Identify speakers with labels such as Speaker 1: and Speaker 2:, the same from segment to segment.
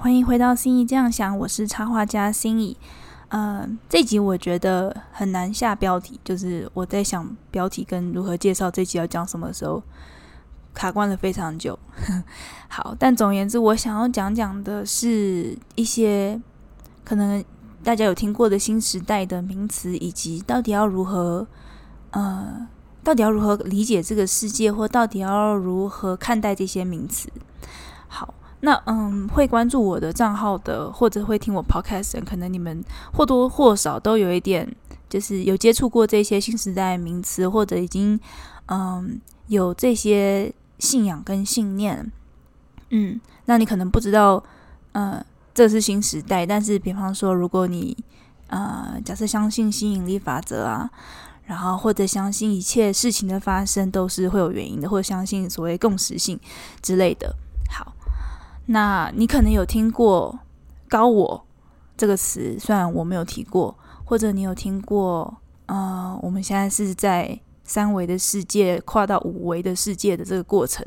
Speaker 1: 欢迎回到心意这样想，我是插画家心意。呃，这集我觉得很难下标题，就是我在想标题跟如何介绍这集要讲什么时候，卡关了非常久。好，但总而言之，我想要讲讲的是一些可能大家有听过的新时代的名词，以及到底要如何呃，到底要如何理解这个世界，或到底要如何看待这些名词。那嗯，会关注我的账号的，或者会听我 podcast 的，可能你们或多或少都有一点，就是有接触过这些新时代名词，或者已经嗯有这些信仰跟信念。嗯，那你可能不知道，呃，这是新时代。但是，比方说，如果你呃假设相信吸引力法则啊，然后或者相信一切事情的发生都是会有原因的，或者相信所谓共识性之类的。那你可能有听过“高我”这个词，虽然我没有提过，或者你有听过，呃，我们现在是在三维的世界跨到五维的世界的这个过程，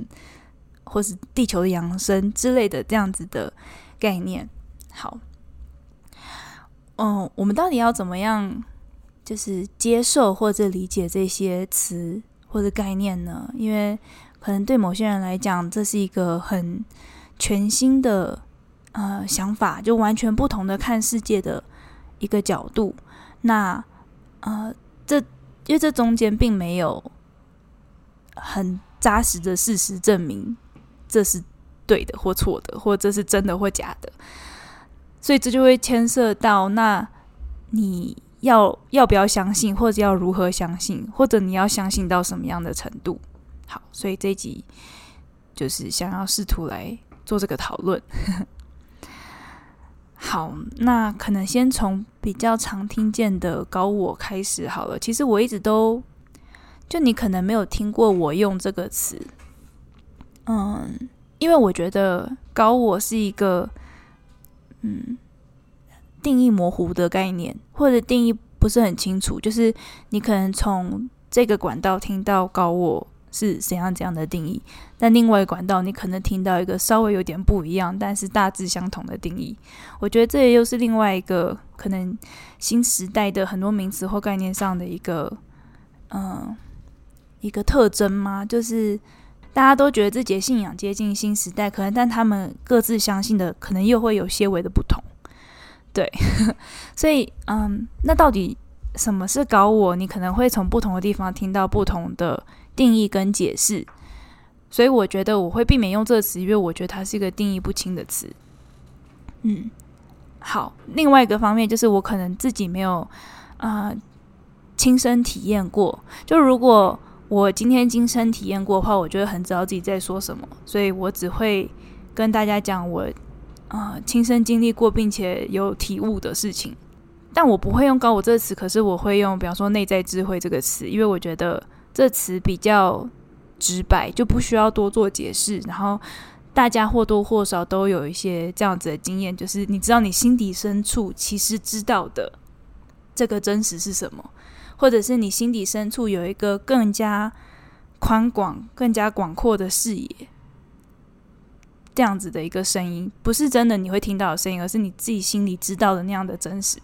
Speaker 1: 或是地球的扬升之类的这样子的概念。好，嗯，我们到底要怎么样，就是接受或者理解这些词或者概念呢？因为可能对某些人来讲，这是一个很全新的呃想法，就完全不同的看世界的一个角度。那呃，这因为这中间并没有很扎实的事实证明这是对的或错的，或这是真的或假的，所以这就会牵涉到那你要要不要相信，或者要如何相信，或者你要相信到什么样的程度？好，所以这一集就是想要试图来。做这个讨论，好，那可能先从比较常听见的高我开始好了。其实我一直都，就你可能没有听过我用这个词，嗯，因为我觉得高我是一个，嗯，定义模糊的概念，或者定义不是很清楚。就是你可能从这个管道听到高我。是怎样怎样的定义？但另外管道，你可能听到一个稍微有点不一样，但是大致相同的定义。我觉得这也又是另外一个可能新时代的很多名词或概念上的一个，嗯，一个特征吗？就是大家都觉得自己的信仰接近新时代，可能但他们各自相信的可能又会有些微的不同。对，所以嗯，那到底什么是搞我？你可能会从不同的地方听到不同的。定义跟解释，所以我觉得我会避免用这个词，因为我觉得它是一个定义不清的词。嗯，好。另外一个方面就是我可能自己没有啊亲身体验过。就如果我今天亲身体验过的话，我觉得很知道自己在说什么，所以我只会跟大家讲我啊亲身经历过并且有体悟的事情。但我不会用高我这个词，可是我会用比方说内在智慧这个词，因为我觉得。这词比较直白，就不需要多做解释。然后大家或多或少都有一些这样子的经验，就是你知道你心底深处其实知道的这个真实是什么，或者是你心底深处有一个更加宽广、更加广阔的视野。这样子的一个声音，不是真的你会听到的声音，而是你自己心里知道的那样的真实。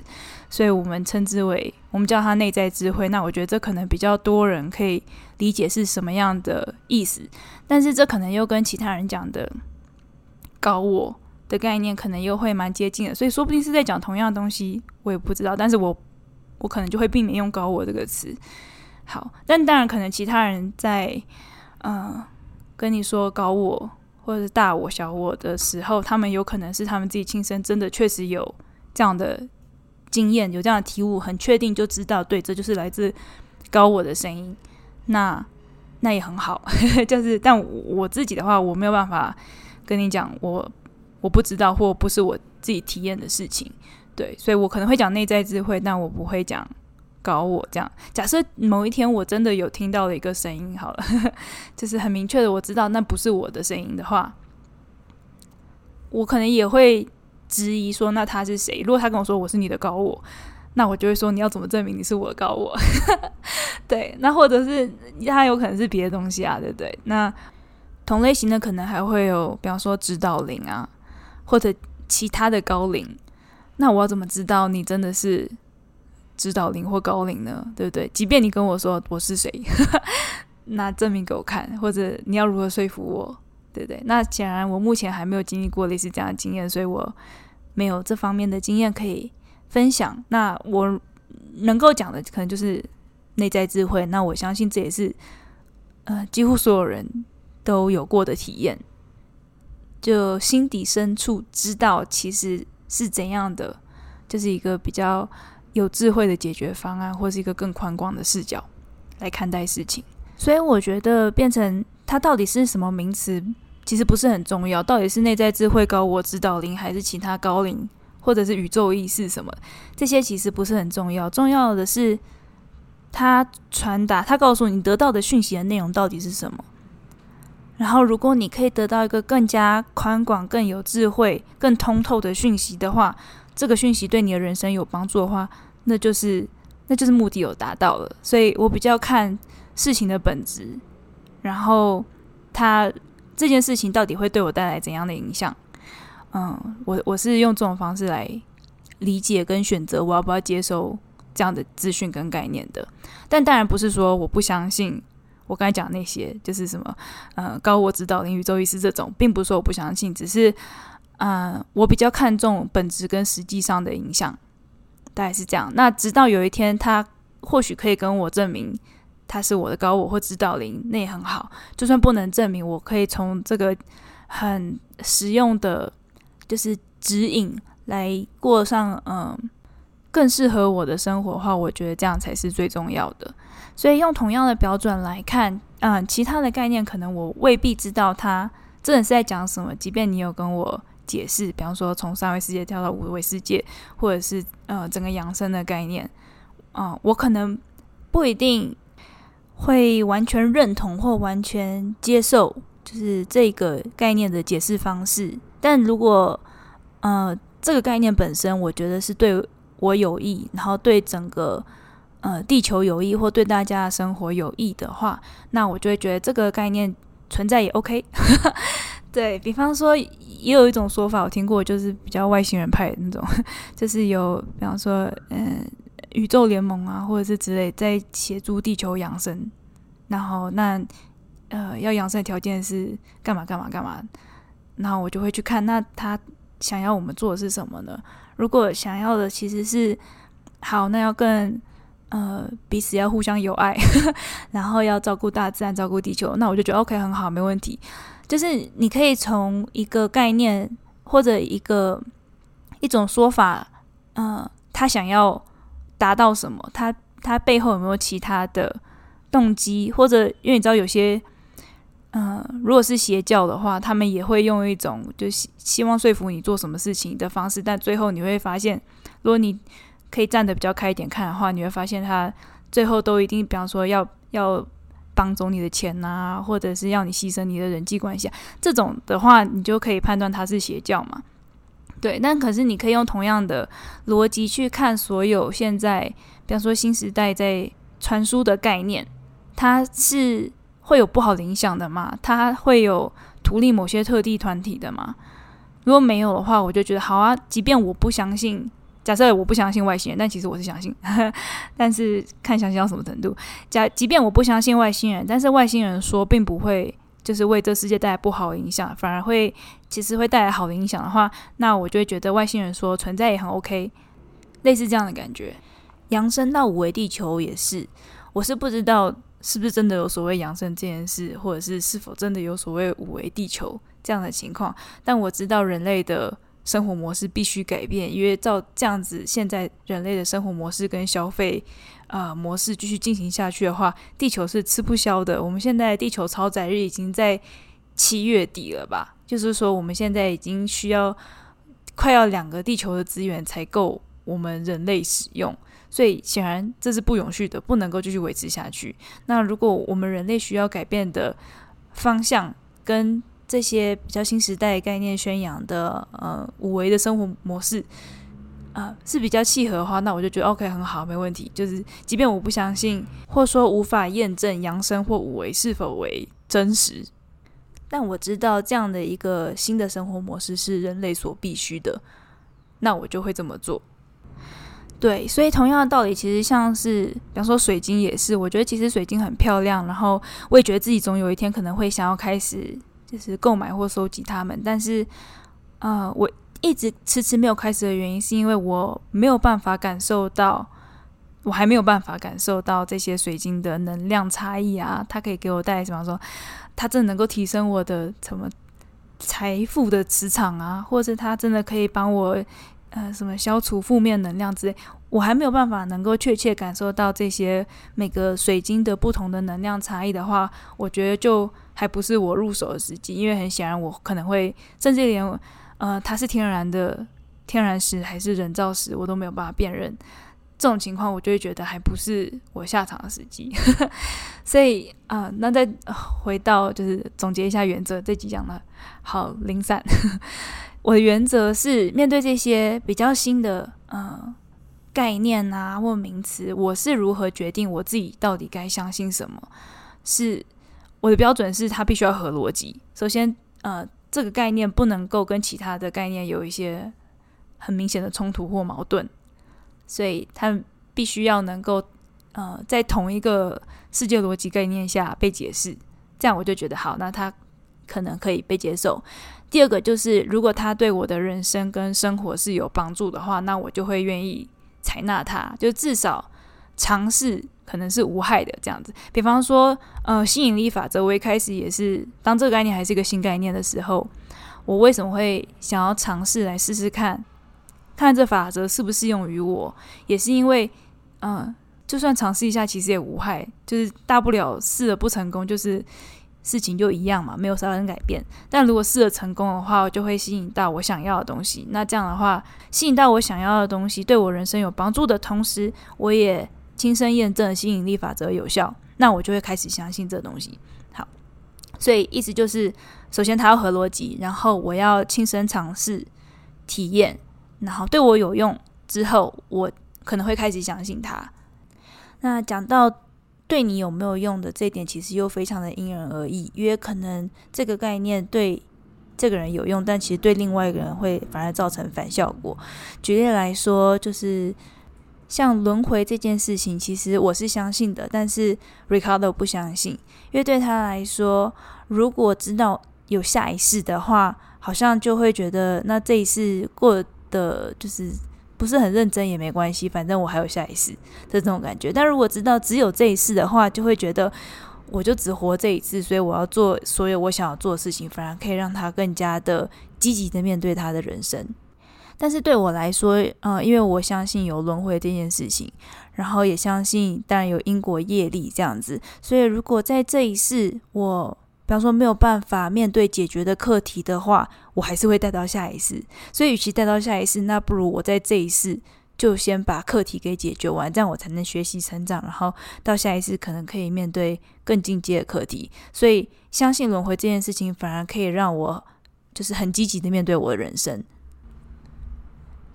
Speaker 1: 所以我们称之为，我们叫它内在智慧。那我觉得这可能比较多人可以理解是什么样的意思，但是这可能又跟其他人讲的高我的概念可能又会蛮接近的。所以说不定是在讲同样的东西，我也不知道。但是我我可能就会避免用高我这个词。好，但当然可能其他人在嗯跟你说高我。或者是大我小我的时候，他们有可能是他们自己亲身真的确实有这样的经验，有这样的体悟，很确定就知道，对，这就是来自高我的声音。那那也很好，就是，但我自己的话，我没有办法跟你讲，我我不知道或不是我自己体验的事情，对，所以我可能会讲内在智慧，但我不会讲。搞我这样，假设某一天我真的有听到了一个声音，好了，就是很明确的我知道那不是我的声音的话，我可能也会质疑说，那他是谁？如果他跟我说我是你的高我，那我就会说你要怎么证明你是我的高我？对，那或者是他有可能是别的东西啊，对不对？那同类型的可能还会有，比方说指导灵啊，或者其他的高龄，那我要怎么知道你真的是指导灵或高龄呢？对不对？即便你跟我说我是谁，那证明给我看，或者你要如何说服我，对不对？那显然我目前还没有经历过类似这样的经验，所以我没有这方面的经验可以分享。那我能够讲的可能就是内在智慧。那我相信这也是呃几乎所有人都有过的体验。就心底深处知道其实是怎样的，就是一个比较有智慧的解决方案，或是一个更宽广的视角来看待事情。所以我觉得变成它到底是什么名词，其实不是很重要。到底是内在智慧高我指导灵，还是其他高灵，或者是宇宙意识什么，这些其实不是很重要。重要的是它传达，它告诉你得到的讯息的内容到底是什么。然后，如果你可以得到一个更加宽广、更有智慧、更通透的讯息的话，这个讯息对你的人生有帮助的话，那就是那就是目的有达到了。所以我比较看事情的本质，然后它这件事情到底会对我带来怎样的影响？嗯，我我是用这种方式来理解跟选择我要不要接受这样的资讯跟概念的。但当然不是说我不相信。我刚才讲那些就是什么，呃，高我指导灵、宇宙意识这种，并不是说我不相信，只是，呃，我比较看重本质跟实际上的影响，大概是这样。那直到有一天，他或许可以跟我证明他是我的高我或指导灵，那也很好。就算不能证明，我可以从这个很实用的，就是指引来过上嗯更适合我的生活的话，我觉得这样才是最重要的。所以用同样的标准来看，嗯，其他的概念可能我未必知道他真的是在讲什么。即便你有跟我解释，比方说从三维世界跳到五维世界，或者是呃整个养生的概念，啊，我可能不一定会完全认同或完全接受，就是这个概念的解释方式。但如果呃这个概念本身，我觉得是对我有益，然后对整个。呃，地球有益或对大家的生活有益的话，那我就会觉得这个概念存在也 OK。对比方说，也有一种说法我听过，就是比较外星人派的那种，就是有比方说，嗯，宇宙联盟啊，或者是之类在协助地球养生。然后那呃，要养生的条件是干嘛干嘛干嘛？然后我就会去看，那他想要我们做的是什么呢？如果想要的其实是好，那要更。呃，彼此要互相友爱，然后要照顾大自然，照顾地球。那我就觉得 OK，很好，没问题。就是你可以从一个概念或者一个一种说法，嗯，他想要达到什么？他他背后有没有其他的动机？或者因为你知道有些，嗯，如果是邪教的话，他们也会用一种就希希望说服你做什么事情的方式，但最后你会发现，如果你可以站得比较开一点看的话，你会发现他最后都一定，比方说要要帮走你的钱呐，或者是要你牺牲你的人际关系，这种的话，你就可以判断他是邪教嘛。对，但可是你可以用同样的逻辑去看所有现在，比方说新时代在传输的概念，它是会有不好的影响的吗？它会有图利某些特地团体的吗？如果没有的话，我就觉得好啊，即便我不相信。假设我不相信外星人，但其实我是相信，但是看相信到什么程度。假即便我不相信外星人，但是外星人说并不会就是为这世界带来不好的影响，反而会其实会带来好的影响的话，那我就会觉得外星人说存在也很 OK，类似这样的感觉。扬升到五维地球也是，我是不知道是不是真的有所谓扬升这件事，或者是是否真的有所谓五维地球这样的情况，但我知道人类的。生活模式必须改变，因为照这样子，现在人类的生活模式跟消费呃模式继续进行下去的话，地球是吃不消的。我们现在地球超载日已经在七月底了吧？就是说，我们现在已经需要快要两个地球的资源才够我们人类使用，所以显然这是不永续的，不能够继续维持下去。那如果我们人类需要改变的方向跟这些比较新时代概念宣扬的呃五维的生活模式啊是比较契合的话，那我就觉得 OK 很好，没问题。就是即便我不相信，或说无法验证扬声或五维是否为真实，但我知道这样的一个新的生活模式是人类所必须的，那我就会这么做。对，所以同样的道理，其实像是，比方说水晶也是，我觉得其实水晶很漂亮，然后我也觉得自己总有一天可能会想要开始就是购买或收集它们，但是，呃，我一直迟迟没有开始的原因，是因为我没有办法感受到，我还没有办法感受到这些水晶的能量差异啊，它可以给我带来什么？说它真的能够提升我的什么财富的磁场啊，或者它真的可以帮我。呃，什么消除负面能量之类，我还没有办法能够确切感受到这些每个水晶的不同的能量差异的话，我觉得就还不是我入手的时机。因为很显然，我可能会甚至连呃它是天然的天然石还是人造石，我都没有办法辨认。这种情况，我就会觉得还不是我下场的时机。所以啊，那再回到就是总结一下原则，这几讲的好零散。我的原则是，面对这些比较新的呃概念啊或名词，我是如何决定我自己到底该相信什么？是我的标准是它必须要合逻辑。首先，呃，这个概念不能够跟其他的概念有一些很明显的冲突或矛盾，所以它必须要能够呃在同一个世界逻辑概念下被解释。这样我就觉得好，那它可能可以被接受。第二个就是，如果他对我的人生跟生活是有帮助的话，那我就会愿意采纳它，就至少尝试可能是无害的这样子。比方说，呃，吸引力法则，我一开始也是当这个概念还是一个新概念的时候，我为什么会想要尝试来试试看，看这法则适不适用于我，也是因为，嗯，就算尝试一下，其实也无害，就是大不了试了不成功，就是。事情就一样嘛，没有啥人改变。但如果试了成功的话，我就会吸引到我想要的东西。那这样的话，吸引到我想要的东西，对我人生有帮助的同时，我也亲身验证吸引力法则有效，那我就会开始相信这东西。好，所以意思就是，首先它要合逻辑，然后我要亲身尝试体验，然后对我有用之后，我可能会开始相信它。那讲到。对你有没有用的这一点，其实又非常的因人而异，因为可能这个概念对这个人有用，但其实对另外一个人会反而造成反效果。举例来说，就是像轮回这件事情，其实我是相信的，但是 Ricardo 不相信，因为对他来说，如果知道有下一世的话，好像就会觉得那这一世过的就是。不是很认真也没关系，反正我还有下一世的这种感觉。但如果知道只有这一世的话，就会觉得我就只活这一次，所以我要做所有我想要做的事情，反而可以让他更加的积极的面对他的人生。但是对我来说，呃，因为我相信有轮回这件事情，然后也相信当然有因果业力这样子，所以如果在这一世我。比方说没有办法面对解决的课题的话，我还是会带到下一世。所以，与其带到下一世，那不如我在这一世就先把课题给解决完，这样我才能学习成长，然后到下一次可能可以面对更进阶的课题。所以，相信轮回这件事情，反而可以让我就是很积极的面对我的人生。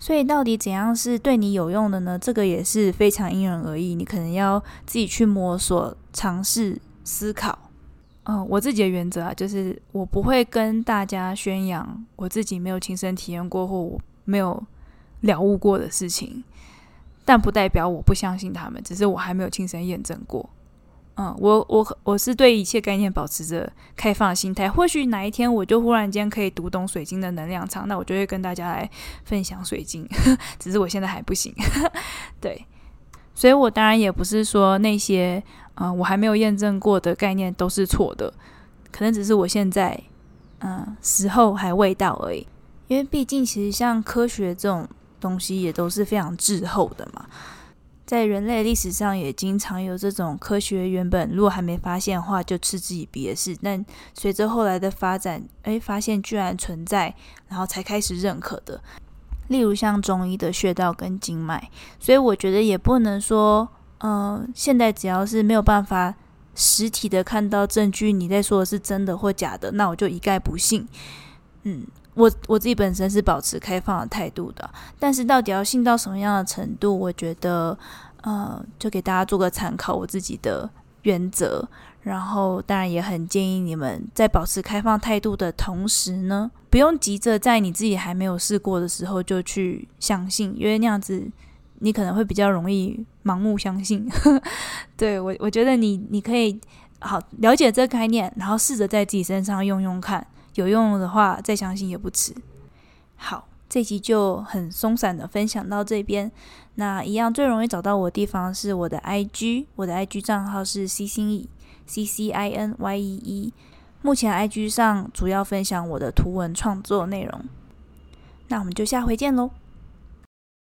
Speaker 1: 所以，到底怎样是对你有用的呢？这个也是非常因人而异，你可能要自己去摸索、尝试、思考。嗯，我自己的原则啊，就是我不会跟大家宣扬我自己没有亲身体验过或我没有了悟过的事情，但不代表我不相信他们，只是我还没有亲身验证过。嗯，我我我是对一切概念保持着开放的心态，或许哪一天我就忽然间可以读懂水晶的能量场，那我就会跟大家来分享水晶，只是我现在还不行。对，所以我当然也不是说那些。啊，我还没有验证过的概念都是错的，可能只是我现在，嗯，时候还未到而已。因为毕竟，其实像科学这种东西也都是非常滞后的嘛。在人类历史上，也经常有这种科学原本如果还没发现的话，就嗤之以鼻的事。但随着后来的发展，诶，发现居然存在，然后才开始认可的。例如像中医的穴道跟经脉，所以我觉得也不能说。嗯，现在只要是没有办法实体的看到证据，你在说的是真的或假的，那我就一概不信。嗯，我我自己本身是保持开放的态度的，但是到底要信到什么样的程度，我觉得，呃，就给大家做个参考，我自己的原则。然后，当然也很建议你们在保持开放态度的同时呢，不用急着在你自己还没有试过的时候就去相信，因为那样子你可能会比较容易盲目相信。对我，我觉得你你可以好了解这个概念，然后试着在自己身上用用看，有用的话再相信也不迟。好，这集就很松散的分享到这边。那一样最容易找到我的地方是我的 IG，我的 IG 账号是 C 星乙。C C I N Y E E，目前 I G 上主要分享我的图文创作内容。那我们就下回见喽。